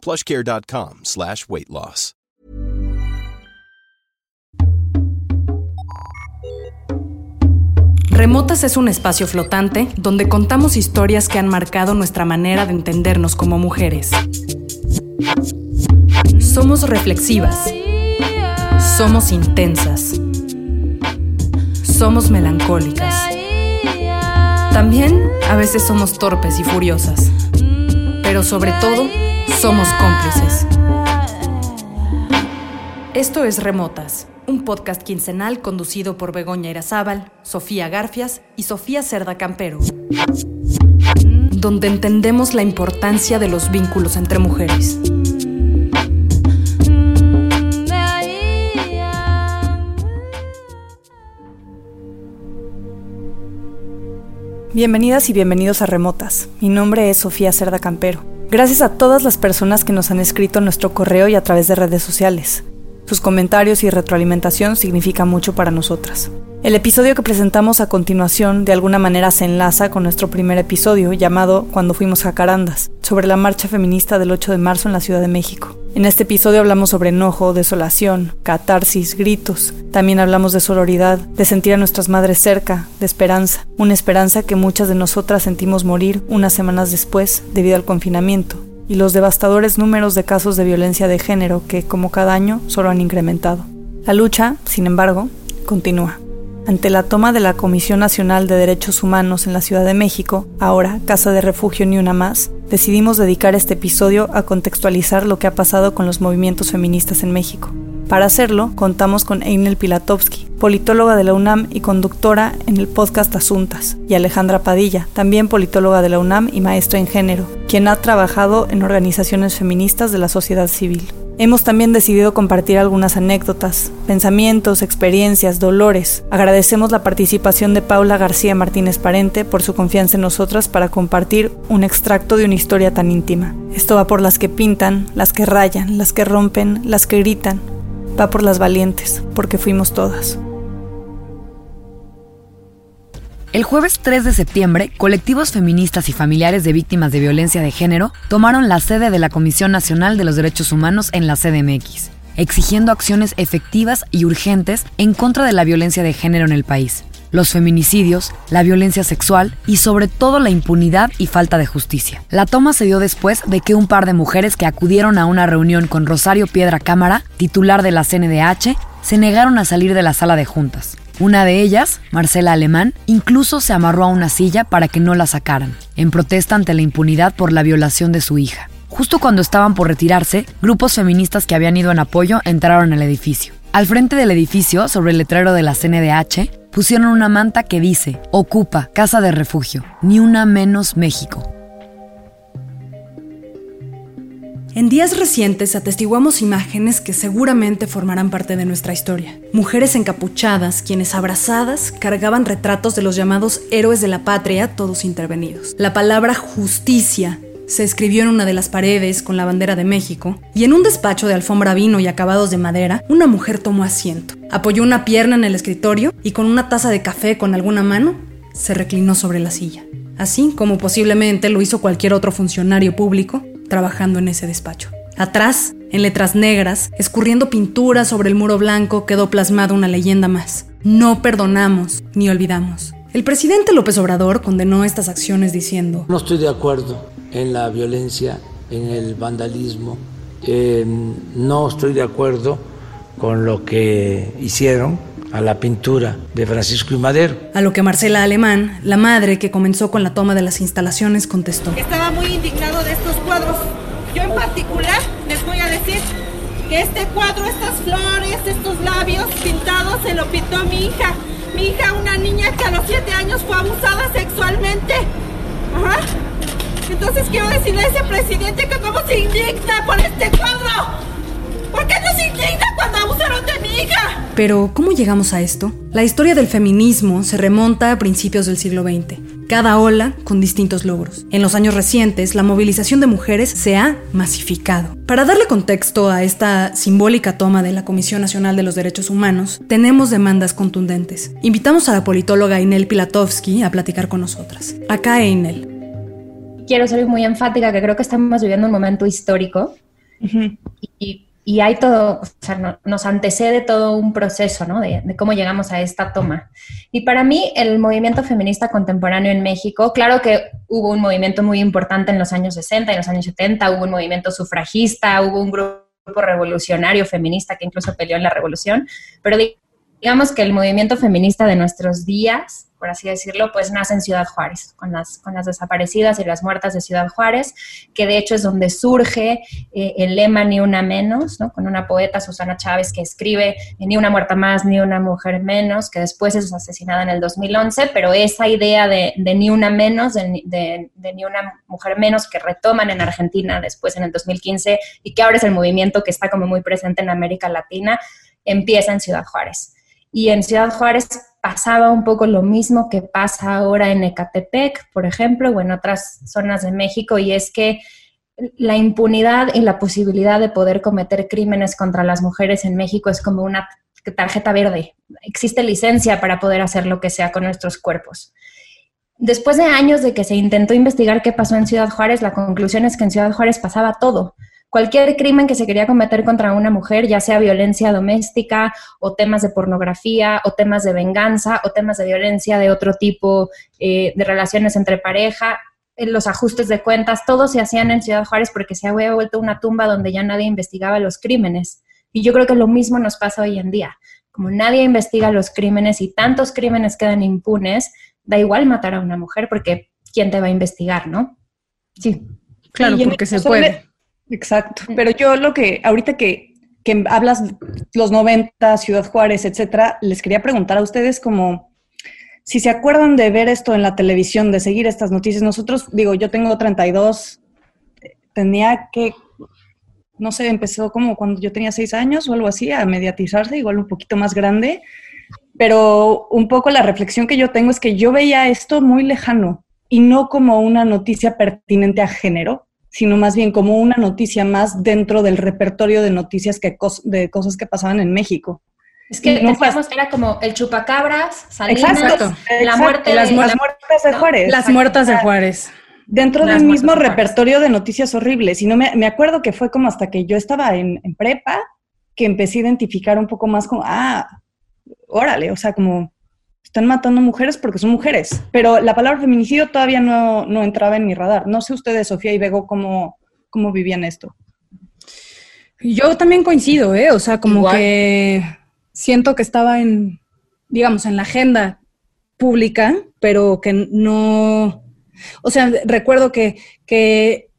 plushcare.com slash weight loss. Remotas es un espacio flotante donde contamos historias que han marcado nuestra manera de entendernos como mujeres. Somos reflexivas. Somos intensas. Somos melancólicas. También a veces somos torpes y furiosas. Pero sobre todo, somos cómplices. Esto es Remotas, un podcast quincenal conducido por Begoña Irazábal, Sofía Garfias y Sofía Cerda Campero, donde entendemos la importancia de los vínculos entre mujeres. Bienvenidas y bienvenidos a Remotas. Mi nombre es Sofía Cerda Campero. Gracias a todas las personas que nos han escrito en nuestro correo y a través de redes sociales. Sus comentarios y retroalimentación significan mucho para nosotras. El episodio que presentamos a continuación de alguna manera se enlaza con nuestro primer episodio llamado Cuando fuimos jacarandas, sobre la marcha feminista del 8 de marzo en la Ciudad de México. En este episodio hablamos sobre enojo, desolación, catarsis, gritos. También hablamos de sororidad, de sentir a nuestras madres cerca, de esperanza. Una esperanza que muchas de nosotras sentimos morir unas semanas después debido al confinamiento y los devastadores números de casos de violencia de género que, como cada año, solo han incrementado. La lucha, sin embargo, continúa. Ante la toma de la Comisión Nacional de Derechos Humanos en la Ciudad de México, ahora Casa de Refugio Ni Una Más, decidimos dedicar este episodio a contextualizar lo que ha pasado con los movimientos feministas en México. Para hacerlo, contamos con Einel Pilatovsky, politóloga de la UNAM y conductora en el podcast Asuntas, y Alejandra Padilla, también politóloga de la UNAM y maestra en género, quien ha trabajado en organizaciones feministas de la sociedad civil. Hemos también decidido compartir algunas anécdotas, pensamientos, experiencias, dolores. Agradecemos la participación de Paula García Martínez Parente por su confianza en nosotras para compartir un extracto de una historia tan íntima. Esto va por las que pintan, las que rayan, las que rompen, las que gritan. Va por las valientes, porque fuimos todas. El jueves 3 de septiembre, colectivos feministas y familiares de víctimas de violencia de género tomaron la sede de la Comisión Nacional de los Derechos Humanos en la CDMX, exigiendo acciones efectivas y urgentes en contra de la violencia de género en el país, los feminicidios, la violencia sexual y sobre todo la impunidad y falta de justicia. La toma se dio después de que un par de mujeres que acudieron a una reunión con Rosario Piedra Cámara, titular de la CNDH, se negaron a salir de la sala de juntas. Una de ellas, Marcela Alemán, incluso se amarró a una silla para que no la sacaran, en protesta ante la impunidad por la violación de su hija. Justo cuando estaban por retirarse, grupos feministas que habían ido en apoyo entraron al edificio. Al frente del edificio, sobre el letrero de la CNDH, pusieron una manta que dice, Ocupa, Casa de Refugio, ni una menos México. En días recientes atestiguamos imágenes que seguramente formarán parte de nuestra historia. Mujeres encapuchadas, quienes abrazadas cargaban retratos de los llamados héroes de la patria, todos intervenidos. La palabra justicia se escribió en una de las paredes con la bandera de México, y en un despacho de alfombra vino y acabados de madera, una mujer tomó asiento, apoyó una pierna en el escritorio y con una taza de café con alguna mano, se reclinó sobre la silla. Así como posiblemente lo hizo cualquier otro funcionario público trabajando en ese despacho. Atrás, en letras negras, escurriendo pintura sobre el muro blanco, quedó plasmada una leyenda más. No perdonamos ni olvidamos. El presidente López Obrador condenó estas acciones diciendo, No estoy de acuerdo en la violencia, en el vandalismo, eh, no estoy de acuerdo con lo que hicieron a la pintura de Francisco y Madero. A lo que Marcela Alemán, la madre que comenzó con la toma de las instalaciones, contestó. Estaba muy indignado que este cuadro, estas flores, estos labios pintados, se lo pintó mi hija. Mi hija, una niña que a los siete años fue abusada sexualmente. Ajá. Entonces quiero decirle a ese presidente que cómo se indigna por este cuadro. ¿Por qué no Pero, ¿cómo llegamos a esto? La historia del feminismo se remonta a principios del siglo XX, cada ola con distintos logros. En los años recientes, la movilización de mujeres se ha masificado. Para darle contexto a esta simbólica toma de la Comisión Nacional de los Derechos Humanos, tenemos demandas contundentes. Invitamos a la politóloga Inel Pilatovsky a platicar con nosotras. Acá Inel. Quiero ser muy enfática que creo que estamos viviendo un momento histórico y y hay todo, o sea, nos antecede todo un proceso, ¿no? De, cómo llegamos a esta toma. Y para mí, el movimiento feminista contemporáneo en México, claro que hubo un movimiento muy importante en los años 60 y los años 70, hubo un movimiento sufragista, hubo un grupo revolucionario feminista que incluso peleó en la revolución, pero digamos que el movimiento feminista de nuestros días por así decirlo, pues nace en Ciudad Juárez, con las, con las desaparecidas y las muertas de Ciudad Juárez, que de hecho es donde surge eh, el lema Ni una menos, ¿no? con una poeta, Susana Chávez, que escribe Ni una muerta más, ni una mujer menos, que después es asesinada en el 2011, pero esa idea de, Ni una menos, de, de, Ni una mujer menos, que retoman en Argentina después en el 2015 y que ahora es el movimiento que está como muy presente en América Latina, empieza en Ciudad Juárez. Y en Ciudad Juárez pasaba un poco lo mismo que pasa ahora en Ecatepec, por ejemplo, o en otras zonas de México, y es que la impunidad y la posibilidad de poder cometer crímenes contra las mujeres en México es como una tarjeta verde. Existe licencia para poder hacer lo que sea con nuestros cuerpos. Después de años de que se intentó investigar qué pasó en Ciudad Juárez, la conclusión es que en Ciudad Juárez pasaba todo cualquier crimen que se quería cometer contra una mujer, ya sea violencia doméstica o temas de pornografía o temas de venganza o temas de violencia de otro tipo, eh, de relaciones entre pareja, eh, los ajustes de cuentas, todos se hacían en Ciudad Juárez porque se había vuelto una tumba donde ya nadie investigaba los crímenes. Y yo creo que lo mismo nos pasa hoy en día. Como nadie investiga los crímenes y tantos crímenes quedan impunes, da igual matar a una mujer porque ¿quién te va a investigar, no? Sí, claro, porque se puede. Exacto. Pero yo lo que, ahorita que, que hablas los 90, Ciudad Juárez, etcétera, les quería preguntar a ustedes como si se acuerdan de ver esto en la televisión, de seguir estas noticias. Nosotros, digo, yo tengo 32, tenía que, no sé, empezó como cuando yo tenía 6 años o algo así, a mediatizarse, igual un poquito más grande. Pero un poco la reflexión que yo tengo es que yo veía esto muy lejano y no como una noticia pertinente a género, sino más bien como una noticia más dentro del repertorio de noticias que de cosas que pasaban en México. Es que no era como el chupacabras, Salinas, la muerte las, muertas de Juárez. Las muertas de Juárez. Dentro del mismo repertorio de noticias horribles. Y no me, me, acuerdo que fue como hasta que yo estaba en, en prepa que empecé a identificar un poco más como, ah, órale, o sea, como están matando mujeres porque son mujeres. Pero la palabra feminicidio todavía no, no entraba en mi radar. No sé ustedes, Sofía y Bego, cómo, cómo vivían esto. Yo también coincido, ¿eh? O sea, como que siento que estaba en, digamos, en la agenda pública, pero que no, o sea, recuerdo que, que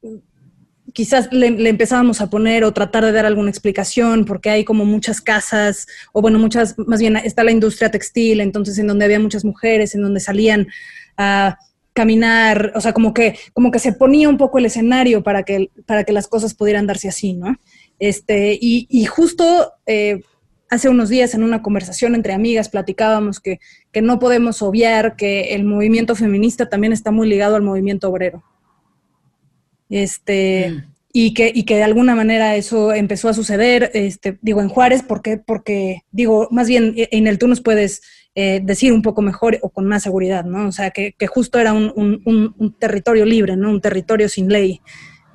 quizás le, empezábamos a poner o tratar de dar alguna explicación, porque hay como muchas casas, o bueno, muchas, más bien está la industria textil, entonces en donde había muchas mujeres, en donde salían a caminar, o sea, como que, como que se ponía un poco el escenario para que, para que las cosas pudieran darse así, ¿no? Este, y, y justo eh, hace unos días en una conversación entre amigas platicábamos que, que no podemos obviar que el movimiento feminista también está muy ligado al movimiento obrero. Este, mm. y, que, y que de alguna manera eso empezó a suceder, este, digo, en Juárez, porque, porque digo, más bien, e, en el tú nos puedes eh, decir un poco mejor o con más seguridad, ¿no? O sea, que, que justo era un, un, un, territorio libre, ¿no? Un territorio sin ley,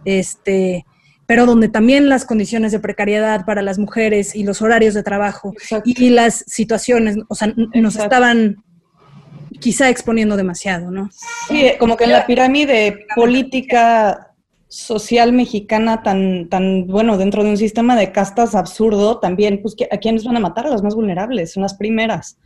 este, pero donde también las condiciones de precariedad para las mujeres y los horarios de trabajo y las situaciones, o sea, nos estaban quizá exponiendo demasiado, ¿no? Sí, como que en la pirámide política social mexicana tan, tan, bueno, dentro de un sistema de castas absurdo, también, pues, ¿a quiénes van a matar? A las más vulnerables, son las primeras.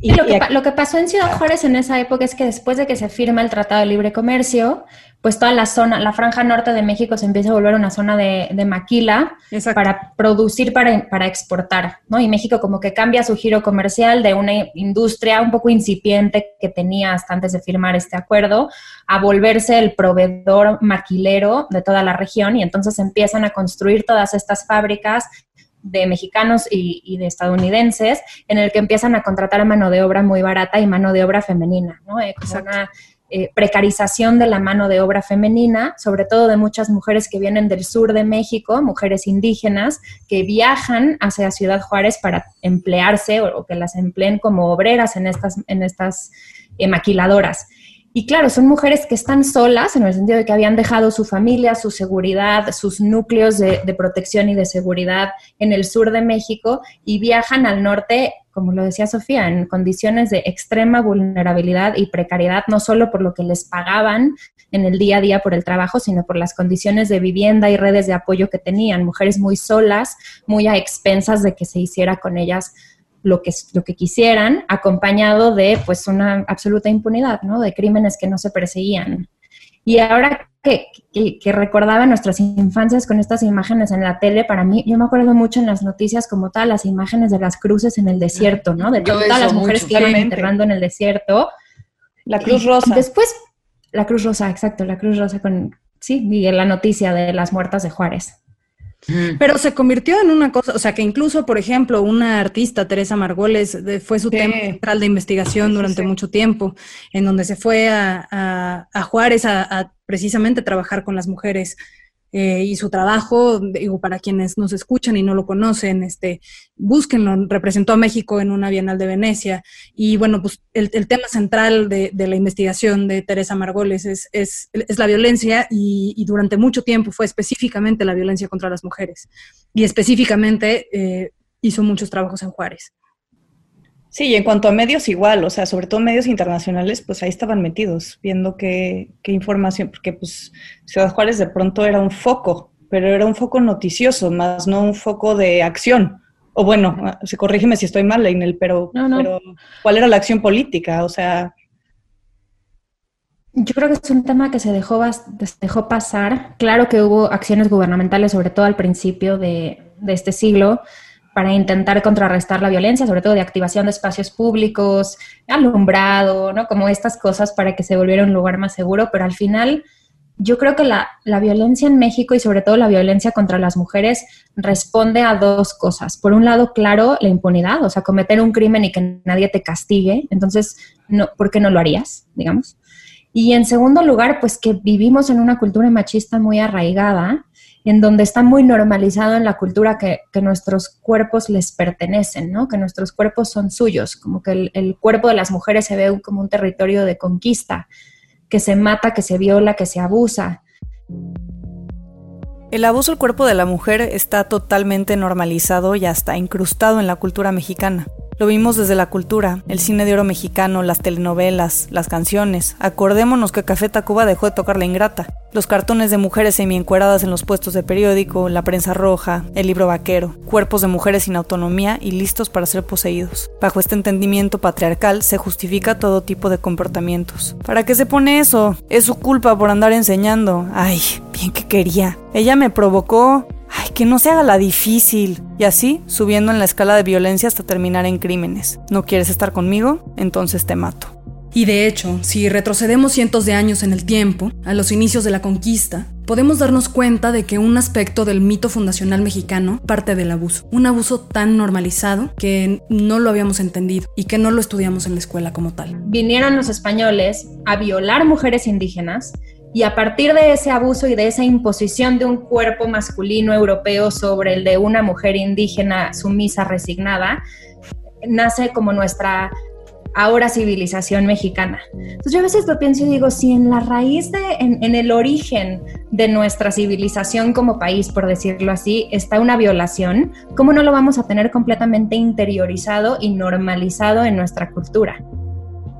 Y, lo, que, lo, que, pasó en Ciudad Juárez en esa época es que después de que se firma el Tratado de Libre Comercio, pues toda la zona, la franja norte de México se empieza a volver una zona de, maquila para producir, para, para exportar, ¿no? Y México como que cambia su giro comercial de una industria un poco incipiente que tenía hasta antes de firmar este acuerdo a volverse el proveedor maquilero de toda la región y entonces empiezan a construir todas estas fábricas de mexicanos y, de estadounidenses, en el que empiezan a contratar mano de obra muy barata y mano de obra femenina, ¿no? Eh, una eh, precarización de la mano de obra femenina, sobre todo de muchas mujeres que vienen del sur de México, mujeres indígenas, que viajan hacia Ciudad Juárez para emplearse o, que las empleen como obreras en estas, en estas eh, maquiladoras. Y claro, son mujeres que están solas, en el sentido de que habían dejado su familia, su seguridad, sus núcleos de, protección y de seguridad en el sur de México y viajan al norte, como lo decía Sofía, en condiciones de extrema vulnerabilidad y precariedad, no solo por lo que les pagaban en el día a día por el trabajo, sino por las condiciones de vivienda y redes de apoyo que tenían. Mujeres muy solas, muy a expensas de que se hiciera con ellas lo que, lo que quisieran, acompañado de pues una absoluta impunidad, ¿no? De crímenes que no se perseguían. Y ahora que, que, recordaba nuestras infancias con estas imágenes en la tele, para mí, yo me acuerdo mucho en las noticias como tal, las imágenes de las cruces en el desierto, ¿no? De todas las mujeres que iban enterrando en el desierto. La Cruz Rosa. después, la Cruz Rosa, exacto, la Cruz Rosa con, sí, y la noticia de las muertas de Juárez. Pero se convirtió en una cosa, o sea, que incluso, por ejemplo, una artista, Teresa Margoles, fue su tema central de investigación durante mucho tiempo, en donde se fue a, Juárez a, precisamente trabajar con las mujeres eh, y su trabajo, digo, para quienes nos escuchan y no lo conocen, este, búsquenlo, representó a México en una Bienal de Venecia. Y bueno, pues el, tema central de, la investigación de Teresa Margoles es, es, la violencia y, durante mucho tiempo fue específicamente la violencia contra las mujeres. Y específicamente eh, hizo muchos trabajos en Juárez. Sí, y en cuanto a medios igual, o sea, sobre todo medios internacionales, pues ahí estaban metidos, viendo qué, qué información, porque pues Ciudad Juárez de pronto era un foco, pero era un foco noticioso, más no un foco de acción. O bueno, se corrígeme si estoy mal, Leinel, pero, pero ¿cuál era la acción política? O sea... Yo creo que es un tema que se dejó, se dejó pasar. Claro que hubo acciones gubernamentales, sobre todo al principio de, de este siglo, para intentar contrarrestar la violencia, sobre todo de activación de espacios públicos, alumbrado, ¿no? Como estas cosas para que se volviera un lugar más seguro, pero al final yo creo que la, la, violencia en México y sobre todo la violencia contra las mujeres responde a dos cosas. Por un lado, claro, la impunidad, o sea, cometer un crimen y que nadie te castigue, entonces, no, ¿por qué no lo harías, digamos? Y en segundo lugar, pues que vivimos en una cultura machista muy arraigada en donde está muy normalizado en la cultura que, nuestros cuerpos les pertenecen, ¿no? que nuestros cuerpos son suyos, como que el, cuerpo de las mujeres se ve como un territorio de conquista, que se mata, que se viola, que se abusa. El abuso al cuerpo de la mujer está totalmente normalizado y hasta incrustado en la cultura mexicana. Lo vimos desde la cultura, el cine de oro mexicano, las telenovelas, las canciones. Acordémonos que Café Tacuba dejó de tocar la ingrata. Los cartones de mujeres semi-encueradas en los puestos de periódico, la prensa roja, el libro vaquero, cuerpos de mujeres sin autonomía y listos para ser poseídos. Bajo este entendimiento patriarcal se justifica todo tipo de comportamientos. ¿Para qué se pone eso? Es su culpa por andar enseñando. Ay, bien que quería. Ella me provocó. Que no se haga la difícil. Y así, subiendo en la escala de violencia hasta terminar en crímenes. ¿No quieres estar conmigo? Entonces te mato. Y de hecho, si retrocedemos cientos de años en el tiempo, a los inicios de la conquista, podemos darnos cuenta de que un aspecto del mito fundacional mexicano parte del abuso. Un abuso tan normalizado que no lo habíamos entendido y que no lo estudiamos en la escuela como tal. Vinieron los españoles a violar mujeres indígenas y a partir de ese abuso y de esa imposición de un cuerpo masculino europeo sobre el de una mujer indígena sumisa, resignada, nace como nuestra ahora civilización mexicana. Entonces yo a veces lo pienso y digo, si en la raíz de, en, en, el origen de nuestra civilización como país, por decirlo así, está una violación, ¿cómo no lo vamos a tener completamente interiorizado y normalizado en nuestra cultura?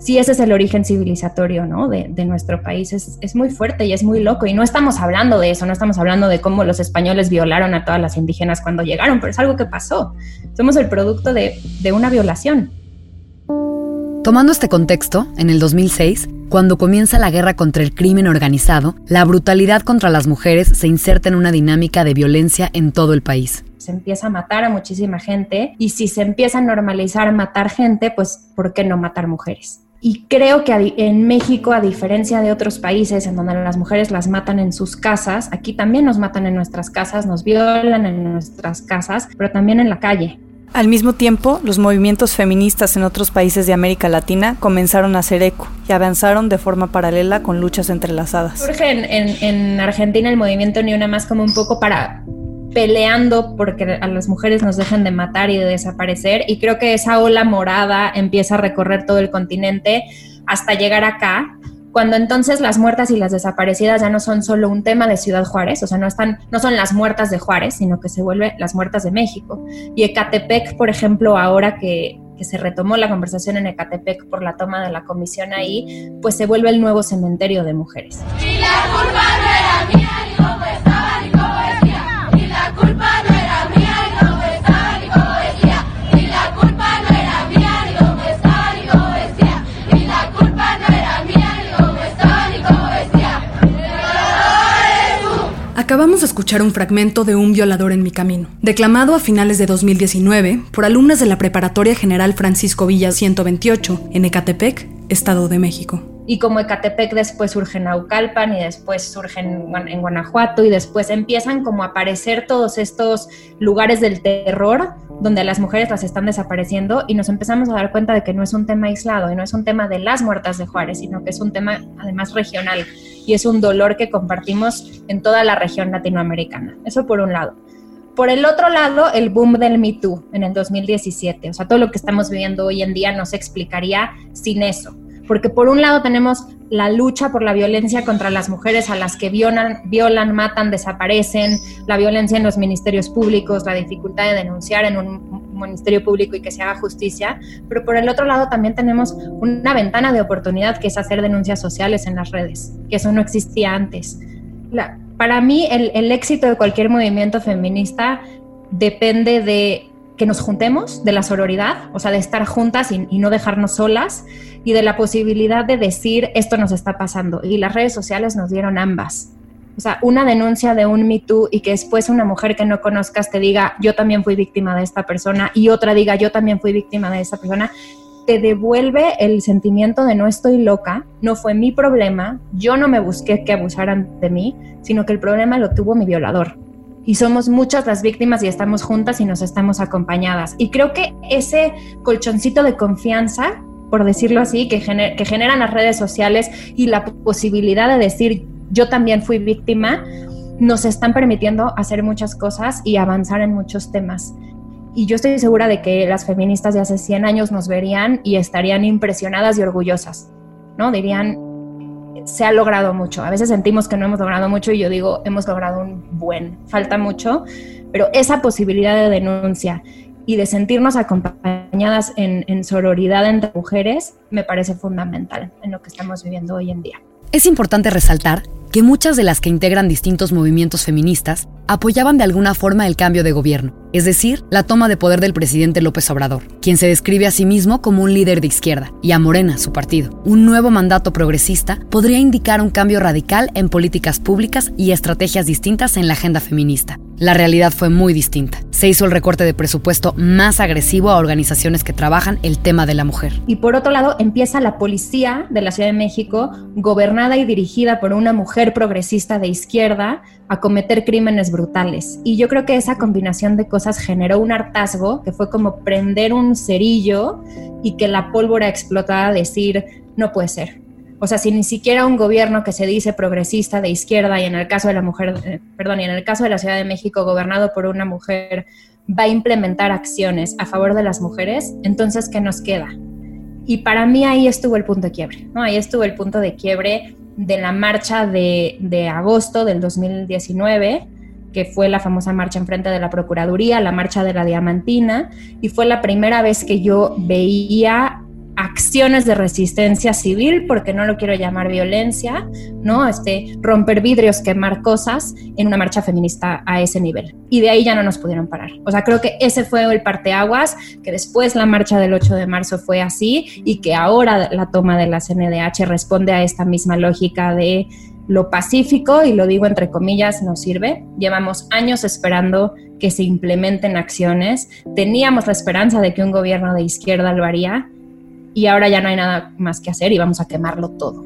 Si ese es el origen civilizatorio ¿no? de, nuestro país. Es, es, muy fuerte y es muy loco. Y no estamos hablando de eso, no estamos hablando de cómo los españoles violaron a todas las indígenas cuando llegaron, pero es algo que pasó. Somos el producto de, de una violación. Tomando este contexto, en el 2006, cuando comienza la guerra contra el crimen organizado, la brutalidad contra las mujeres se inserta en una dinámica de violencia en todo el país se empieza a matar a muchísima gente y si se empieza a normalizar matar gente, pues ¿por qué no matar mujeres? Y creo que en México, a diferencia de otros países en donde las mujeres las matan en sus casas, aquí también nos matan en nuestras casas, nos violan en nuestras casas, pero también en la calle. Al mismo tiempo, los movimientos feministas en otros países de América Latina comenzaron a hacer eco y avanzaron de forma paralela con luchas entrelazadas. Surge en, Argentina el movimiento Ni Una Más como un poco para peleando porque a las mujeres nos dejen de matar y de desaparecer y creo que esa ola morada empieza a recorrer todo el continente hasta llegar acá cuando entonces las muertas y las desaparecidas ya no son solo un tema de Ciudad Juárez, o sea, no están, no son las muertas de Juárez, sino que se vuelve las muertas de México. Y Ecatepec, por ejemplo, ahora que, que se retomó la conversación en Ecatepec por la toma de la comisión ahí, pues se vuelve el nuevo cementerio de mujeres. Y la Acabamos de escuchar un fragmento de Un violador en mi camino, declamado a finales de 2019 por alumnas de la Preparatoria General Francisco Villa 128 en Ecatepec, Estado de México. Y como Ecatepec después surge Naucalpan y después surge en, en Guanajuato y después empiezan como a aparecer todos estos lugares del terror donde las mujeres las están desapareciendo y nos empezamos a dar cuenta de que no es un tema aislado y no es un tema de las muertas de Juárez, sino que es un tema además regional y es un dolor que compartimos en toda la región latinoamericana. Eso por un lado. Por el otro lado, el boom del Me Too en el 2017, o sea, todo lo que estamos viviendo hoy en día no se explicaría sin eso porque por un lado tenemos la lucha por la violencia contra las mujeres a las que violan, violan, matan, desaparecen, la violencia en los ministerios públicos, la dificultad de denunciar en un ministerio público y que se haga justicia, pero por el otro lado también tenemos una ventana de oportunidad que es hacer denuncias sociales en las redes, que eso no existía antes. para mí el, el éxito de cualquier movimiento feminista depende de que nos juntemos, de la sororidad, o sea, de estar juntas y, no dejarnos solas, y de la posibilidad de decir esto nos está pasando. Y las redes sociales nos dieron ambas. O sea, una denuncia de un Me Too y que después una mujer que no conozcas te diga yo también fui víctima de esta persona y otra diga yo también fui víctima de esa persona, te devuelve el sentimiento de no estoy loca, no fue mi problema, yo no me busqué que abusaran de mí, sino que el problema lo tuvo mi violador y somos muchas las víctimas y estamos juntas y nos estamos acompañadas. Y creo que ese colchoncito de confianza, por decirlo así, que, que generan las redes sociales y la posibilidad de decir yo también fui víctima, nos están permitiendo hacer muchas cosas y avanzar en muchos temas. Y yo estoy segura de que las feministas de hace 100 años nos verían y estarían impresionadas y orgullosas, ¿no? Dirían, se ha logrado mucho. A veces sentimos que no hemos logrado mucho y yo digo, hemos logrado un buen, falta mucho, pero esa posibilidad de denuncia y de sentirnos acompañadas en, en sororidad entre mujeres me parece fundamental en lo que estamos viviendo hoy en día. Es importante resaltar que muchas de las que integran distintos movimientos feministas apoyaban de alguna forma el cambio de gobierno, es decir, la toma de poder del presidente López Obrador, quien se describe a sí mismo como un líder de izquierda, y a Morena, su partido. Un nuevo mandato progresista podría indicar un cambio radical en políticas públicas y estrategias distintas en la agenda feminista. La realidad fue muy distinta. Se hizo el recorte de presupuesto más agresivo a organizaciones que trabajan el tema de la mujer. Y por otro lado, empieza la policía de la Ciudad de México, gobernada y dirigida por una mujer progresista de izquierda, a cometer crímenes brutales. Y yo creo que esa combinación de cosas generó un hartazgo que fue como prender un cerillo y que la pólvora explotara, decir, no puede ser. O sea, si ni siquiera un gobierno que se dice progresista de izquierda y en el caso de la mujer, eh, perdón, y en el caso de la Ciudad de México gobernado por una mujer va a implementar acciones a favor de las mujeres, entonces ¿qué nos queda? Y para mí ahí estuvo el punto de quiebre, ¿no? Ahí estuvo el punto de quiebre de la marcha de, agosto del 2019, que fue la famosa marcha en frente de la Procuraduría, la marcha de la Diamantina, y fue la primera vez que yo veía acciones de resistencia civil, porque no lo quiero llamar violencia, ¿no? Este, romper vidrios, quemar cosas en una marcha feminista a ese nivel. Y de ahí ya no nos pudieron parar. O sea, creo que ese fue el parteaguas, que después la marcha del 8 de marzo fue así y que ahora la toma de la CNDH responde a esta misma lógica de lo pacífico, y lo digo entre comillas, nos sirve. Llevamos años esperando que se implementen acciones. Teníamos la esperanza de que un gobierno de izquierda lo haría y ahora ya no hay nada más que hacer y vamos a quemarlo todo.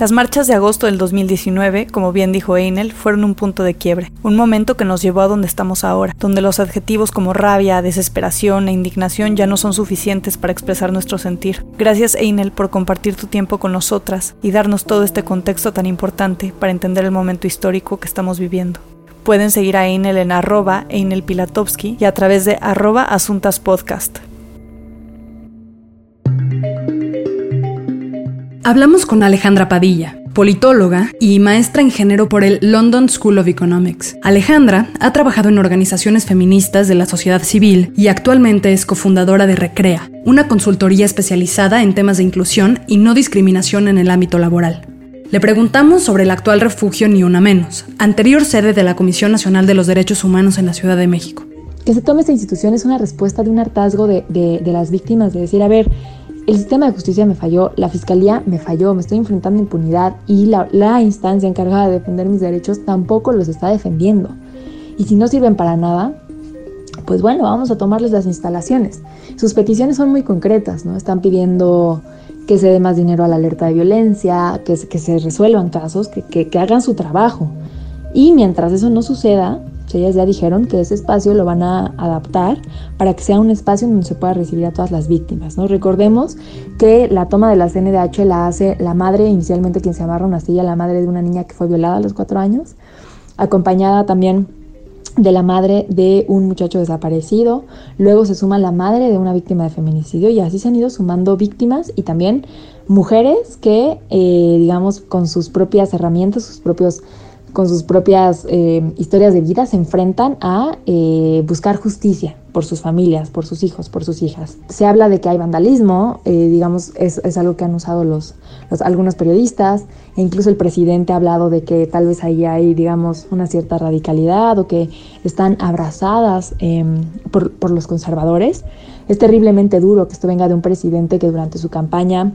Las marchas de agosto del 2019, como bien dijo Einel, fueron un punto de quiebre, un momento que nos llevó a donde estamos ahora, donde los adjetivos como rabia, desesperación e indignación ya no son suficientes para expresar nuestro sentir. Gracias Einel por compartir tu tiempo con nosotras y darnos todo este contexto tan importante para entender el momento histórico que estamos viviendo. Pueden seguir a Einel en arroba y a través de arroba Asuntas Podcast. Hablamos con Alejandra Padilla, politóloga y maestra en género por el London School of Economics. Alejandra ha trabajado en organizaciones feministas de la sociedad civil y actualmente es cofundadora de Recrea, una consultoría especializada en temas de inclusión y no discriminación en el ámbito laboral. Le preguntamos sobre el actual refugio Ni Una Menos, anterior sede de la Comisión Nacional de los Derechos Humanos en la Ciudad de México. Que se tome esta institución es una respuesta de un hartazgo de, de las víctimas, de decir, a ver, el sistema de justicia me falló, la fiscalía me falló, me estoy enfrentando a impunidad y la, instancia encargada de defender mis derechos tampoco los está defendiendo. Y si no sirven para nada, pues bueno, vamos a tomarles las instalaciones. Sus peticiones son muy concretas, ¿no? Están pidiendo que se dé más dinero a la alerta de violencia, que, se resuelvan casos, que hagan su trabajo. Y mientras eso no suceda, ellas ya dijeron que ese espacio lo van a adaptar para que sea un espacio donde se pueda recibir a todas las víctimas. ¿no? Recordemos que la toma de la CNDH la hace la madre, inicialmente quien se amarra una silla, la madre de una niña que fue violada a los cuatro años, acompañada también de la madre de un muchacho desaparecido, luego se suma la madre de una víctima de feminicidio y así se han ido sumando víctimas y también mujeres que, eh, digamos, con sus propias herramientas, sus propios con sus propias eh, historias de vida, se enfrentan a eh, buscar justicia por sus familias, por sus hijos, por sus hijas. Se habla de que hay vandalismo, eh, digamos, es, es, algo que han usado los, algunos periodistas, e incluso el presidente ha hablado de que tal vez ahí hay, digamos, una cierta radicalidad o que están abrazadas em, por, por los conservadores. Es terriblemente duro que esto venga de un presidente que durante su campaña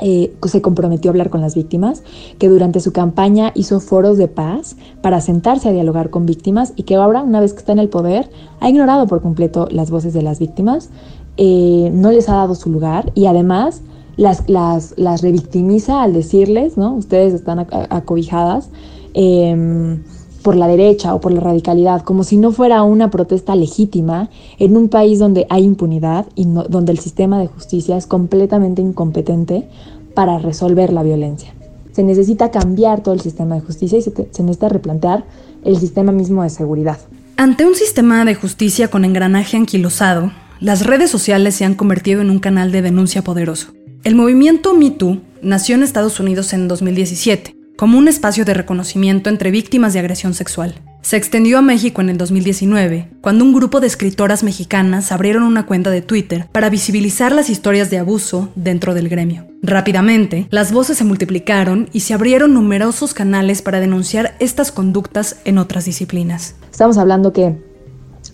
eh, se comprometió a hablar con las víctimas, que durante su campaña hizo foros de paz para sentarse a dialogar con víctimas y que ahora, una vez que está en el poder, ha ignorado por completo las voces de las víctimas, eh, no les ha dado su lugar y además las, las, las revictimiza al decirles, ¿no? Ustedes están acobijadas. Em, por la derecha o por la radicalidad, como si no fuera una protesta legítima en un país donde hay impunidad y donde el sistema de justicia es completamente incompetente para resolver la violencia. Se necesita cambiar todo el sistema de justicia y se, se necesita replantear el sistema mismo de seguridad. Ante un sistema de justicia con engranaje anquilosado, las redes sociales se han convertido en un canal de denuncia poderoso. El movimiento MeToo nació en Estados Unidos en 2017 como un espacio de reconocimiento entre víctimas de agresión sexual. Se extendió a México en el 2019, cuando un grupo de escritoras mexicanas abrieron una cuenta de Twitter para visibilizar las historias de abuso dentro del gremio. Rápidamente, las voces se multiplicaron y se abrieron numerosos canales para denunciar estas conductas en otras disciplinas. Estamos hablando que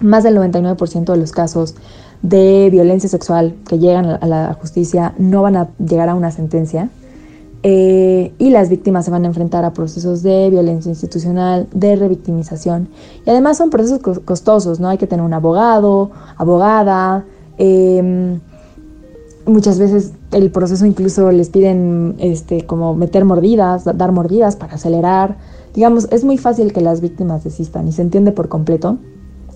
más del 99% de los casos de violencia sexual que llegan a la justicia no van a llegar a una sentencia, eh, y las víctimas se van a enfrentar a procesos de violencia institucional, de revictimización. Y además son procesos costosos, ¿no? Hay que tener un abogado, abogada. Em, muchas veces el proceso incluso les piden este, como meter mordidas, dar mordidas para acelerar. Digamos, es muy fácil que las víctimas desistan y se entiende por completo.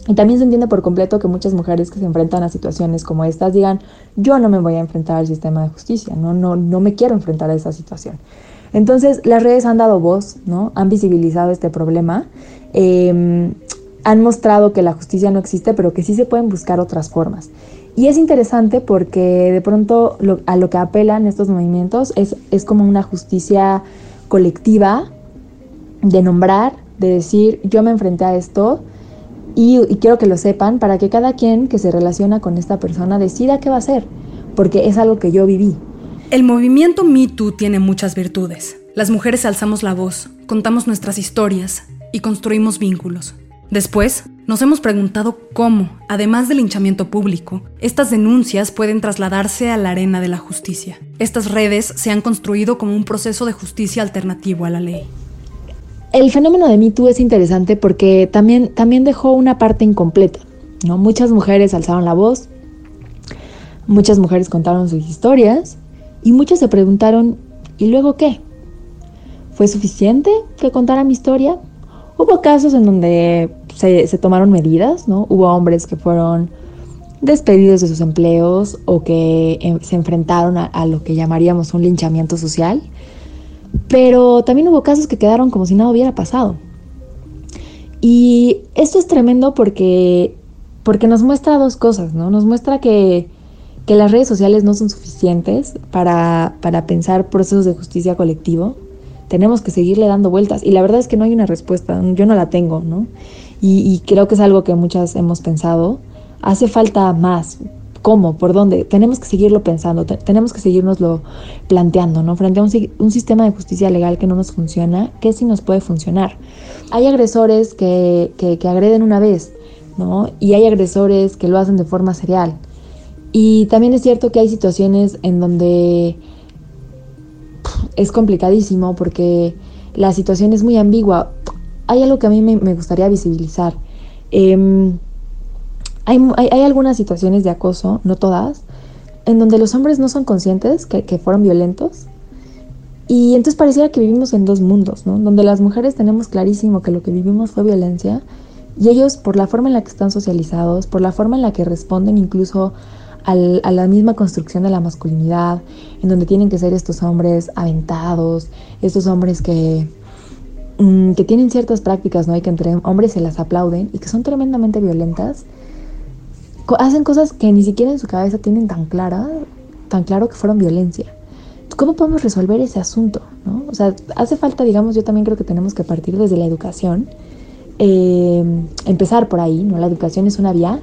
Y también se entiende por completo que muchas mujeres que se enfrentan a situaciones como estas digan, yo no me voy a enfrentar al sistema de justicia, no, no, no me quiero enfrentar a esa situación. Entonces, las redes han dado voz, ¿no? Han visibilizado este problema, em, han mostrado que la justicia no existe, pero que sí se pueden buscar otras formas. Y es interesante porque de pronto a lo que apelan estos movimientos es, es como una justicia colectiva de nombrar, de decir, yo me enfrenté a esto, y, quiero que lo sepan para que cada quien que se relaciona con esta persona decida qué va a hacer, porque es algo que yo viví. El movimiento Me Too tiene muchas virtudes. Las mujeres alzamos la voz, contamos nuestras historias y construimos vínculos. Después, nos hemos preguntado cómo, además del linchamiento público, estas denuncias pueden trasladarse a la arena de la justicia. Estas redes se han construido como un proceso de justicia alternativo a la ley. El fenómeno de MeToo es interesante porque también, también dejó una parte incompleta. ¿no? Muchas mujeres alzaron la voz, muchas mujeres contaron sus historias y muchas se preguntaron, ¿y luego qué? ¿Fue suficiente que contara mi historia? Hubo casos en donde se, tomaron medidas, ¿no? Hubo hombres que fueron despedidos de sus empleos o que eh, se enfrentaron a, lo que llamaríamos un linchamiento social, pero también hubo casos que quedaron como si nada hubiera pasado. Y esto es tremendo porque, porque nos muestra dos cosas, ¿no? Nos muestra que, que las redes sociales no son suficientes para, para pensar procesos de justicia colectivo, tenemos que seguirle dando vueltas. Y la verdad es que no hay una respuesta, yo no la tengo, ¿no? Y, creo que es algo que muchas hemos pensado. Hace falta más. ¿Cómo? ¿Por dónde? Tenemos que seguirlo pensando, tenemos que seguirnoslo planteando, ¿no? Frente a un, sistema de justicia legal que no nos funciona, ¿qué sí nos puede funcionar? Hay agresores que, que, que agreden una vez, ¿no? Y hay agresores que lo hacen de forma serial. Y también es cierto que hay situaciones en donde es complicadísimo porque la situación es muy ambigua. Hay algo que a mí me, gustaría visibilizar. Em, hay, algunas situaciones de acoso, no todas, en donde los hombres no son conscientes que, que fueron violentos. Y entonces pareciera que vivimos en dos mundos, ¿no? Donde las mujeres tenemos clarísimo que lo que vivimos fue violencia y ellos por la forma en la que están socializados, por la forma en la que responden incluso a la misma construcción de la masculinidad, en donde tienen que ser estos hombres aventados, estos hombres que, mm, que tienen ciertas prácticas, ¿no? hay que entre hombres se las aplauden y que son tremendamente violentas, hacen cosas que ni siquiera en su cabeza tienen tan clara, tan claro que fueron violencia. ¿Cómo podemos resolver ese asunto? ¿no? O sea, hace falta, digamos, yo también creo que tenemos que partir desde la educación, eh, empezar por ahí, ¿no? La educación es una vía,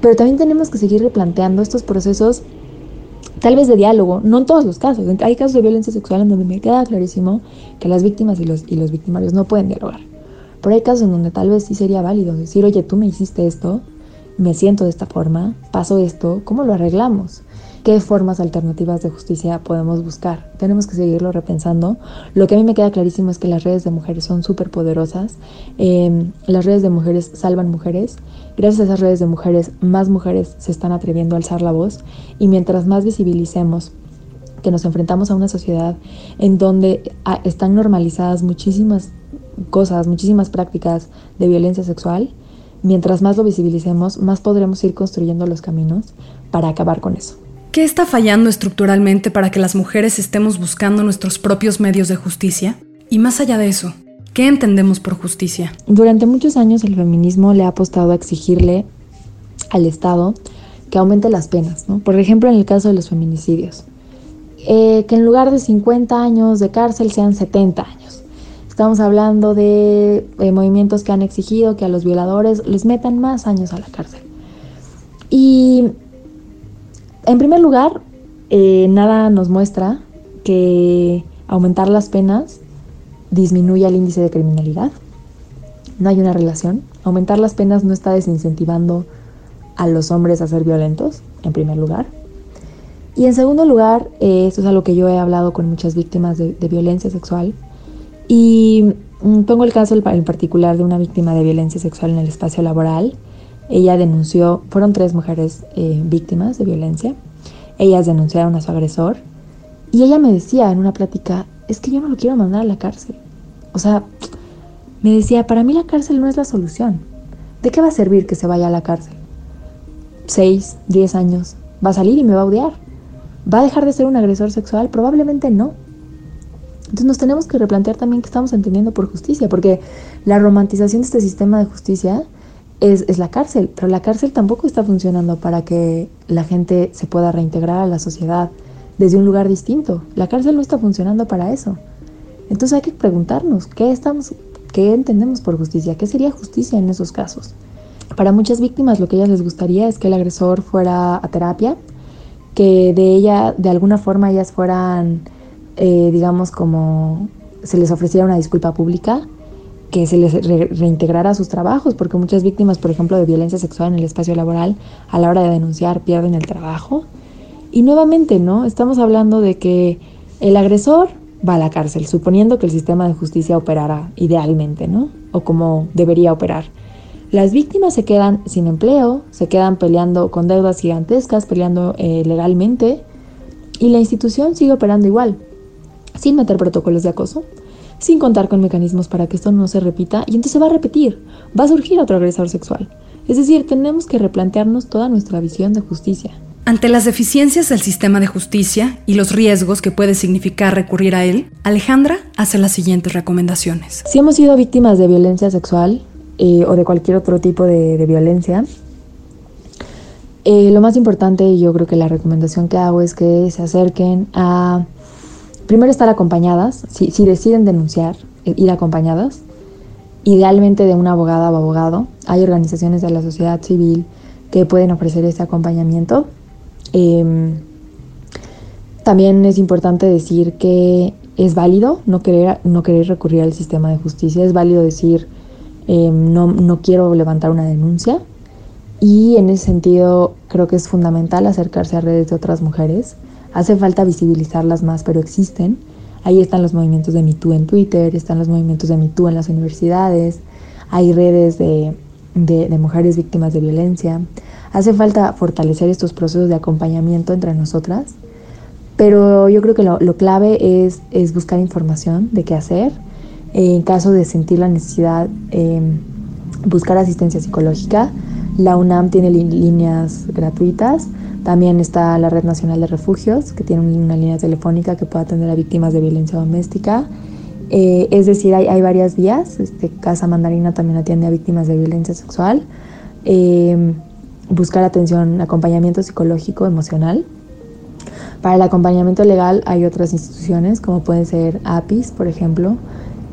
pero también tenemos que seguir replanteando estos procesos tal vez de diálogo, no en todos los casos. Hay casos de violencia sexual en donde me queda clarísimo que las víctimas y los, y los victimarios no pueden dialogar. Pero hay casos en donde tal vez sí sería válido decir, oye, tú me hiciste esto, me siento de esta forma, paso esto, ¿cómo lo arreglamos? qué formas alternativas de justicia podemos buscar. Tenemos que seguirlo repensando. Lo que a mí me queda clarísimo es que las redes de mujeres son súper poderosas. Em, las redes de mujeres salvan mujeres. Gracias a esas redes de mujeres, más mujeres se están atreviendo a alzar la voz. Y mientras más visibilicemos que nos enfrentamos a una sociedad en donde ah, están normalizadas muchísimas cosas, muchísimas prácticas de violencia sexual, mientras más lo visibilicemos, más podremos ir construyendo los caminos para acabar con eso. ¿Qué está fallando estructuralmente para que las mujeres estemos buscando nuestros propios medios de justicia? Y más allá de eso, ¿qué entendemos por justicia? Durante muchos años el feminismo le ha apostado a exigirle al Estado que aumente las penas, ¿no? Por ejemplo, en el caso de los feminicidios, eh, que en lugar de 50 años de cárcel sean 70 años. Estamos hablando de movimientos que han exigido que a los violadores les metan más años a la cárcel. Y en primer lugar, eh, nada nos muestra que aumentar las penas disminuya el índice de criminalidad. No hay una relación. Aumentar las penas no está desincentivando a los hombres a ser violentos, en primer lugar. Y en segundo lugar, eh, esto es algo que yo he hablado con muchas víctimas de, violencia sexual. Y mm, pongo el caso en particular de una víctima de violencia sexual en el espacio laboral ella denunció, fueron tres mujeres eh, víctimas de violencia. Ellas denunciaron a su agresor y ella me decía en una plática, es que yo no lo quiero mandar a la cárcel. O sea, me decía, para mí la cárcel no es la solución. ¿De qué va a servir que se vaya a la cárcel? Seis, diez años. ¿Va a salir y me va a odiar? ¿Va a dejar de ser un agresor sexual? Probablemente no. Entonces nos tenemos que replantear también qué estamos entendiendo por justicia, porque la romantización de este sistema de justicia es, la cárcel, pero la cárcel tampoco está funcionando para que la gente se pueda reintegrar a la sociedad desde un lugar distinto. La cárcel no está funcionando para eso. Entonces hay que preguntarnos, ¿qué, estamos, qué entendemos por justicia? ¿Qué sería justicia en esos casos? Para muchas víctimas lo que ellas les gustaría es que el agresor fuera a terapia, que de ella, de alguna forma ellas fueran, eh, digamos, como se les ofreciera una disculpa pública, que se les reintegrara sus trabajos, porque muchas víctimas, por ejemplo, de violencia sexual en el espacio laboral, a la hora de denunciar pierden el trabajo. Y nuevamente, ¿no? Estamos hablando de que el agresor va a la cárcel, suponiendo que el sistema de justicia operara idealmente, ¿no? O como debería operar. Las víctimas se quedan sin empleo, se quedan peleando con deudas gigantescas, peleando eh, legalmente, y la institución sigue operando igual, sin meter protocolos de acoso, sin contar con mecanismos para que esto no se repita, y entonces va a repetir, va a surgir otro agresor sexual. Es decir, tenemos que replantearnos toda nuestra visión de justicia. Ante las deficiencias del sistema de justicia y los riesgos que puede significar recurrir a él, Alejandra hace las siguientes recomendaciones. Si hemos sido víctimas de violencia sexual eh, o de cualquier otro tipo de, violencia, eh, lo más importante, y yo creo que la recomendación que hago es que se acerquen a, primero estar acompañadas, si, si deciden denunciar, eh, ir acompañadas, idealmente de una abogada o abogado. Hay organizaciones de la sociedad civil que pueden ofrecer este acompañamiento Em, también es importante decir que es válido no querer, no querer recurrir al sistema de justicia, es válido decir em, no, no quiero levantar una denuncia y en ese sentido creo que es fundamental acercarse a redes de otras mujeres. Hace falta visibilizarlas más, pero existen. Ahí están los movimientos de MeToo en Twitter, están los movimientos de MeToo en las universidades, hay redes de, de, mujeres víctimas de violencia. Hace falta fortalecer estos procesos de acompañamiento entre nosotras, pero yo creo que lo, clave es, es, buscar información de qué hacer. En caso de sentir la necesidad, em, buscar asistencia psicológica. La UNAM tiene líneas gratuitas. También está la Red Nacional de Refugios, que tiene una línea telefónica que puede atender a víctimas de violencia doméstica. Eh, es decir, hay, varias vías. Este, Casa Mandarina también atiende a víctimas de violencia sexual. Eh, buscar atención, acompañamiento psicológico, emocional. Para el acompañamiento legal hay otras instituciones como pueden ser APIS, por ejemplo,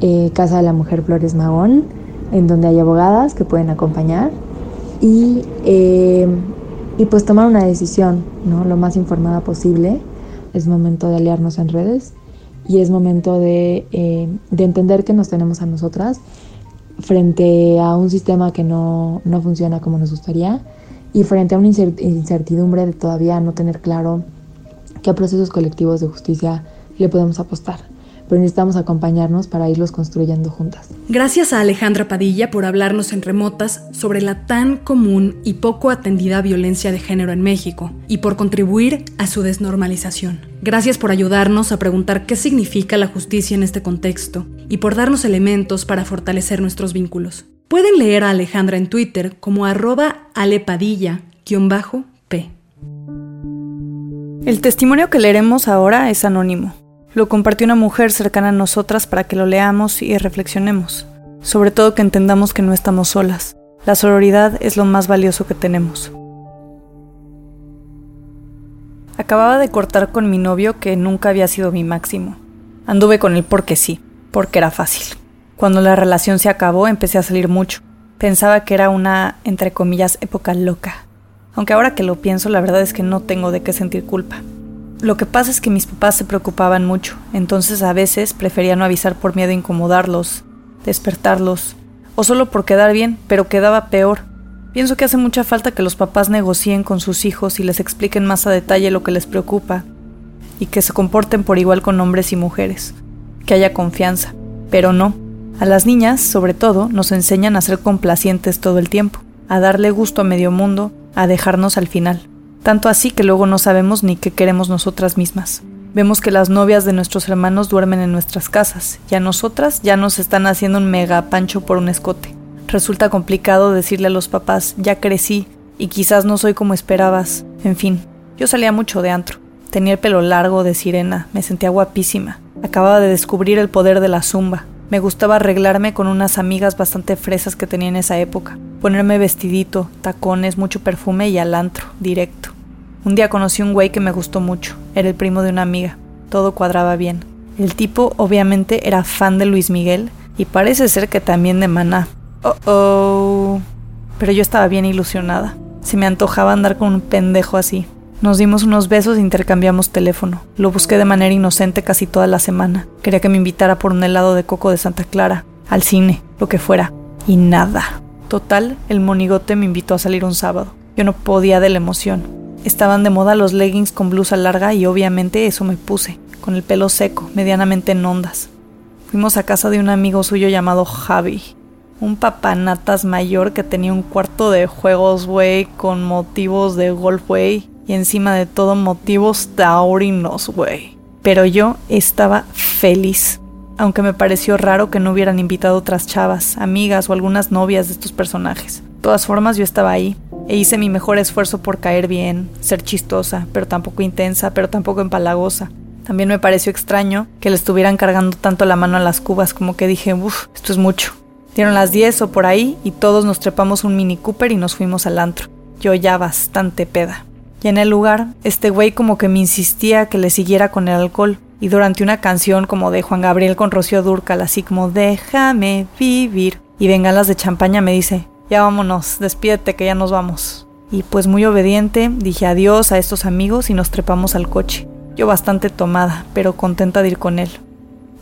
eh, Casa de la Mujer Flores Magón, en donde hay abogadas que pueden acompañar y, y pues tomar una decisión ¿no? lo más informada posible. Es momento de aliarnos en redes y es momento de, eh, de entender que nos tenemos a nosotras frente a un sistema que no, no funciona como nos gustaría y frente a una incertidumbre de todavía no tener claro qué procesos colectivos de justicia le podemos apostar. Pero necesitamos acompañarnos para irlos construyendo juntas. Gracias a Alejandra Padilla por hablarnos en remotas sobre la tan común y poco atendida violencia de género en México y por contribuir a su desnormalización. Gracias por ayudarnos a preguntar qué significa la justicia en este contexto y por darnos elementos para fortalecer nuestros vínculos. Pueden leer a Alejandra en Twitter como arroba alepadilla-p. El testimonio que leeremos ahora es anónimo. Lo compartió una mujer cercana a nosotras para que lo leamos y reflexionemos. Sobre todo que entendamos que no estamos solas. La sororidad es lo más valioso que tenemos. Acababa de cortar con mi novio que nunca había sido mi máximo. Anduve con él porque sí, porque era fácil. Cuando la relación se acabó empecé a salir mucho. Pensaba que era una, entre comillas, época loca. Aunque ahora que lo pienso, la verdad es que no tengo de qué sentir culpa. Lo que pasa es que mis papás se preocupaban mucho, entonces a veces prefería no avisar por miedo a incomodarlos, despertarlos, o solo por quedar bien, pero quedaba peor. Pienso que hace mucha falta que los papás negocien con sus hijos y les expliquen más a detalle lo que les preocupa, y que se comporten por igual con hombres y mujeres, que haya confianza, pero no, a las niñas, sobre todo, nos enseñan a ser complacientes todo el tiempo, a darle gusto a medio mundo, a dejarnos al final. Tanto así que luego no sabemos ni qué queremos nosotras mismas. Vemos que las novias de nuestros hermanos duermen en nuestras casas y a nosotras ya nos están haciendo un mega pancho por un escote. Resulta complicado decirle a los papás, ya crecí y quizás no soy como esperabas. En fin, yo salía mucho de antro. Tenía el pelo largo de sirena, me sentía guapísima. Acababa de descubrir el poder de la zumba. Me gustaba arreglarme con unas amigas bastante fresas que tenía en esa época, ponerme vestidito, tacones, mucho perfume y al antro, directo. Un día conocí un güey que me gustó mucho, era el primo de una amiga, todo cuadraba bien. El tipo obviamente era fan de Luis Miguel y parece ser que también de Maná. Oh oh. Pero yo estaba bien ilusionada. Se me antojaba andar con un pendejo así. Nos dimos unos besos e intercambiamos teléfono. Lo busqué de manera inocente casi toda la semana. Quería que me invitara por un helado de coco de Santa Clara. al cine, lo que fuera. Y nada. Total, el monigote me invitó a salir un sábado. Yo no podía de la emoción. Estaban de moda los leggings con blusa larga y obviamente eso me puse, con el pelo seco, medianamente en ondas. Fuimos a casa de un amigo suyo llamado Javi, un papanatas mayor que tenía un cuarto de juegos, güey, con motivos de golf, güey, y encima de todo motivos taurinos, güey. Pero yo estaba feliz, aunque me pareció raro que no hubieran invitado otras chavas, amigas o algunas novias de estos personajes. De todas formas, yo estaba ahí, e hice mi mejor esfuerzo por caer bien, ser chistosa, pero tampoco intensa, pero tampoco empalagosa. También me pareció extraño que le estuvieran cargando tanto la mano a las cubas, como que dije, uff, esto es mucho. Dieron las 10 o por ahí y todos nos trepamos un Mini Cooper y nos fuimos al antro. Yo ya bastante peda. Y en el lugar, este güey como que me insistía que le siguiera con el alcohol. Y durante una canción como de Juan Gabriel con Rocío Durcal, así como déjame vivir. Y bengalas de champaña me dice, ya vámonos, despídete que ya nos vamos. Y pues muy obediente, dije adiós a estos amigos y nos trepamos al coche. Yo bastante tomada, pero contenta de ir con él.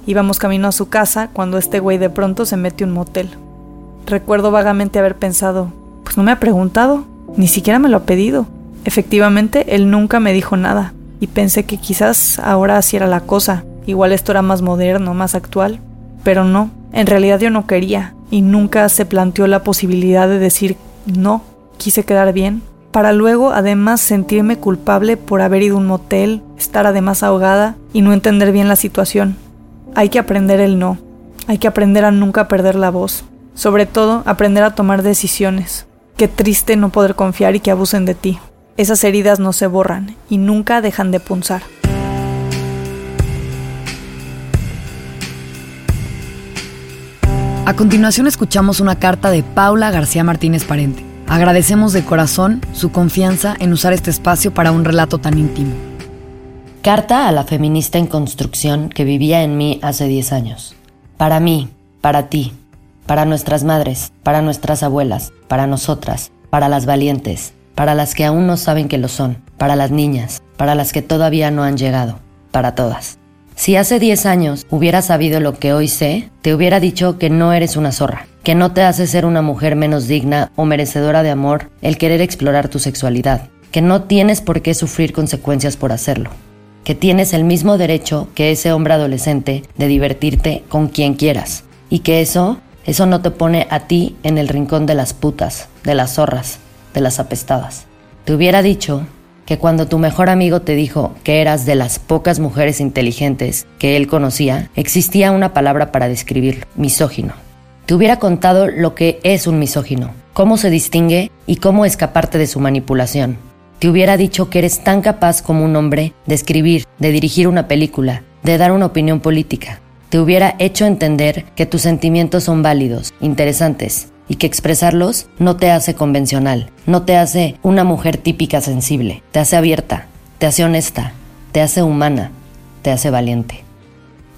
Íbamos camino a su casa cuando este güey de pronto se mete un motel. Recuerdo vagamente haber pensado, pues no me ha preguntado, ni siquiera me lo ha pedido. Efectivamente, él nunca me dijo nada, y pensé que quizás ahora así era la cosa, igual esto era más moderno, más actual, pero no, en realidad yo no quería, y nunca se planteó la posibilidad de decir no, quise quedar bien, para luego además sentirme culpable por haber ido a un motel, estar además ahogada y no entender bien la situación. Hay que aprender el no. Hay que aprender a nunca perder la voz. Sobre todo, aprender a tomar decisiones. Qué triste no poder confiar y que abusen de ti. Esas heridas no se borran y nunca dejan de punzar. A continuación escuchamos una carta de Paula García Martínez Parente. Agradecemos de corazón su confianza en usar este espacio para un relato tan íntimo. Carta a la feminista en construcción que vivía en mí hace 10 años. Para mí, para ti, para nuestras madres, para nuestras abuelas, para nosotras, para las valientes, para las que aún no saben que lo son, para las niñas, para las que todavía no han llegado, para todas. Si hace 10 años hubiera sabido lo que hoy sé, te hubiera dicho que no eres una zorra, que no te hace ser una mujer menos digna o merecedora de amor el querer explorar tu sexualidad, que no tienes por qué sufrir consecuencias por hacerlo, que tienes el mismo derecho que ese hombre adolescente de divertirte con quien quieras y que eso, eso no te pone a ti en el rincón de las putas, de las zorras, de las apestadas. Te hubiera dicho que cuando tu mejor amigo te dijo que eras de las pocas mujeres inteligentes que él conocía, existía una palabra para describirlo, misógino. Te hubiera contado lo que es un misógino, cómo se distingue y cómo escaparte de su manipulación, te hubiera dicho que eres tan capaz como un hombre de escribir, de dirigir una película, de dar una opinión política. Te hubiera hecho entender que tus sentimientos son válidos, interesantes, y que expresarlos no te hace convencional, no te hace una mujer típica sensible, te hace abierta, te hace honesta, te hace humana, te hace valiente.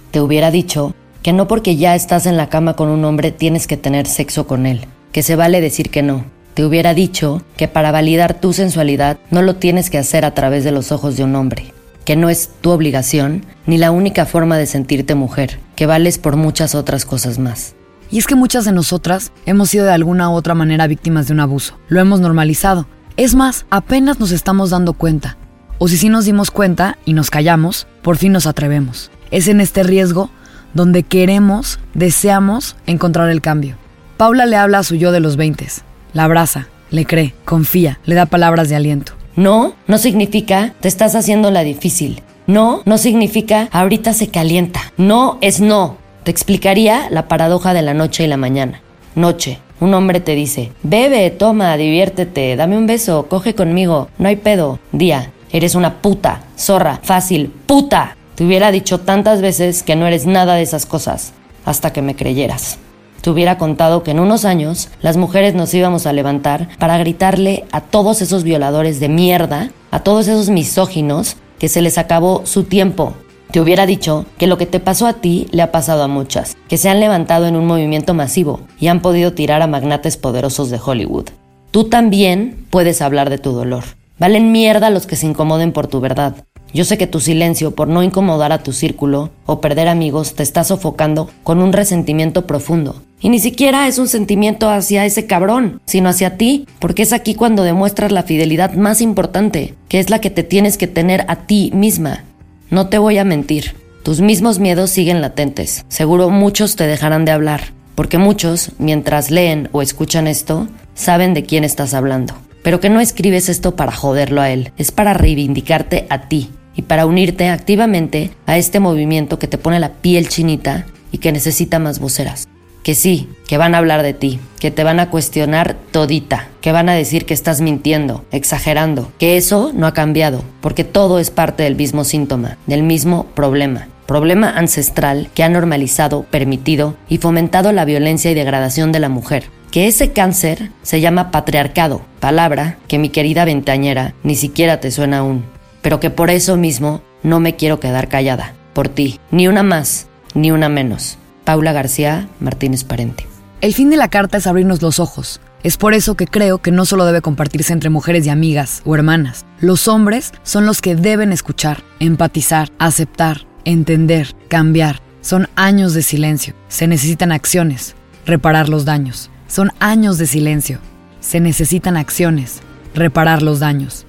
Te hubiera dicho que no porque ya estás en la cama con un hombre tienes que tener sexo con él, que se vale decir que no, te hubiera dicho que para validar tu sensualidad no lo tienes que hacer a través de los ojos de un hombre, que no es tu obligación ni la única forma de sentirte mujer, que vales por muchas otras cosas más. Y es que muchas de nosotras hemos sido de alguna u otra manera víctimas de un abuso. Lo hemos normalizado. Es más, apenas nos estamos dando cuenta. O si sí nos dimos cuenta y nos callamos, por fin nos atrevemos. Es en este riesgo donde queremos, deseamos encontrar el cambio. Paula le habla a su yo de los 20 la abraza, le cree, confía, le da palabras de aliento. No, no significa te estás haciendo la difícil. No, no significa ahorita se calienta. No es no. Te explicaría la paradoja de la noche y la mañana. Noche. Un hombre te dice, bebe, toma, diviértete, dame un beso, coge conmigo, no hay pedo. Día, eres una puta, zorra, fácil, puta. Te hubiera dicho tantas veces que no eres nada de esas cosas, hasta que me creyeras te hubiera contado que en unos años las mujeres nos íbamos a levantar para gritarle a todos esos violadores de mierda, a todos esos misóginos, que se les acabó su tiempo. Te hubiera dicho que lo que te pasó a ti le ha pasado a muchas, que se han levantado en un movimiento masivo y han podido tirar a magnates poderosos de Hollywood. Tú también puedes hablar de tu dolor. Valen mierda los que se incomoden por tu verdad. Yo sé que tu silencio por no incomodar a tu círculo o perder amigos te está sofocando con un resentimiento profundo. Y ni siquiera es un sentimiento hacia ese cabrón, sino hacia ti, porque es aquí cuando demuestras la fidelidad más importante, que es la que te tienes que tener a ti misma. No te voy a mentir, tus mismos miedos siguen latentes. Seguro muchos te dejarán de hablar, porque muchos, mientras leen o escuchan esto, saben de quién estás hablando. Pero que no escribes esto para joderlo a él, es para reivindicarte a ti y para unirte activamente a este movimiento que te pone la piel chinita y que necesita más voceras. Que sí, que van a hablar de ti, que te van a cuestionar todita, que van a decir que estás mintiendo, exagerando, que eso no ha cambiado, porque todo es parte del mismo síntoma, del mismo problema problema ancestral que ha normalizado, permitido y fomentado la violencia y degradación de la mujer. Que ese cáncer se llama patriarcado, palabra que mi querida ventañera ni siquiera te suena aún, pero que por eso mismo no me quiero quedar callada, por ti, ni una más, ni una menos. Paula García Martínez Parente. El fin de la carta es abrirnos los ojos. Es por eso que creo que no solo debe compartirse entre mujeres y amigas o hermanas. Los hombres son los que deben escuchar, empatizar, aceptar, entender, cambiar. Son años de silencio. Se necesitan acciones. Reparar los daños. Son años de silencio. Se necesitan acciones. Reparar los daños.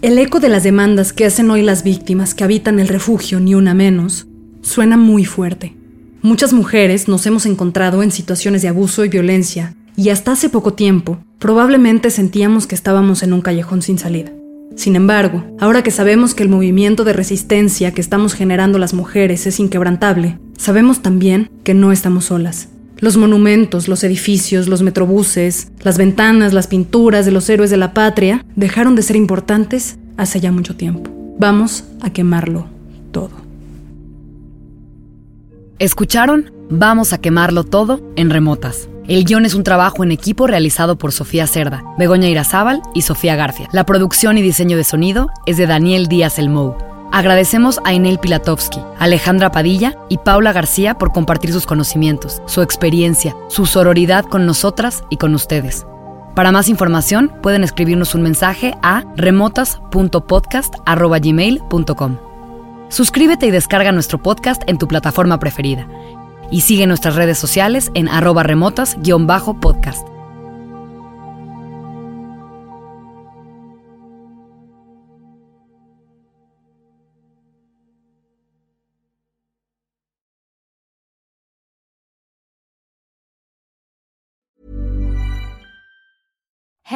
El eco de las demandas que hacen hoy las víctimas que habitan el refugio, ni una menos, suena muy fuerte. Muchas mujeres nos hemos encontrado en situaciones de abuso y violencia, y hasta hace poco tiempo probablemente sentíamos que estábamos en un callejón sin salida. Sin embargo, ahora que sabemos que el movimiento de resistencia que estamos generando las mujeres es inquebrantable, sabemos también que no estamos solas. Los monumentos, los edificios, los metrobuses, las ventanas, las pinturas de los héroes de la patria dejaron de ser importantes hace ya mucho tiempo. Vamos a quemarlo todo. ¿Escucharon? Vamos a quemarlo todo en remotas. El guion es un trabajo en equipo realizado por Sofía Cerda, Begoña Irazábal y Sofía García. La producción y diseño de sonido es de Daniel Díaz Elmou. Agradecemos a Enel Pilatowski, Alejandra Padilla y Paula García por compartir sus conocimientos, su experiencia, su sororidad con nosotras y con ustedes. Para más información pueden escribirnos un mensaje a remotas.podcast.gmail.com. Suscríbete y descarga nuestro podcast en tu plataforma preferida y sigue nuestras redes sociales en arroba remotas-podcast.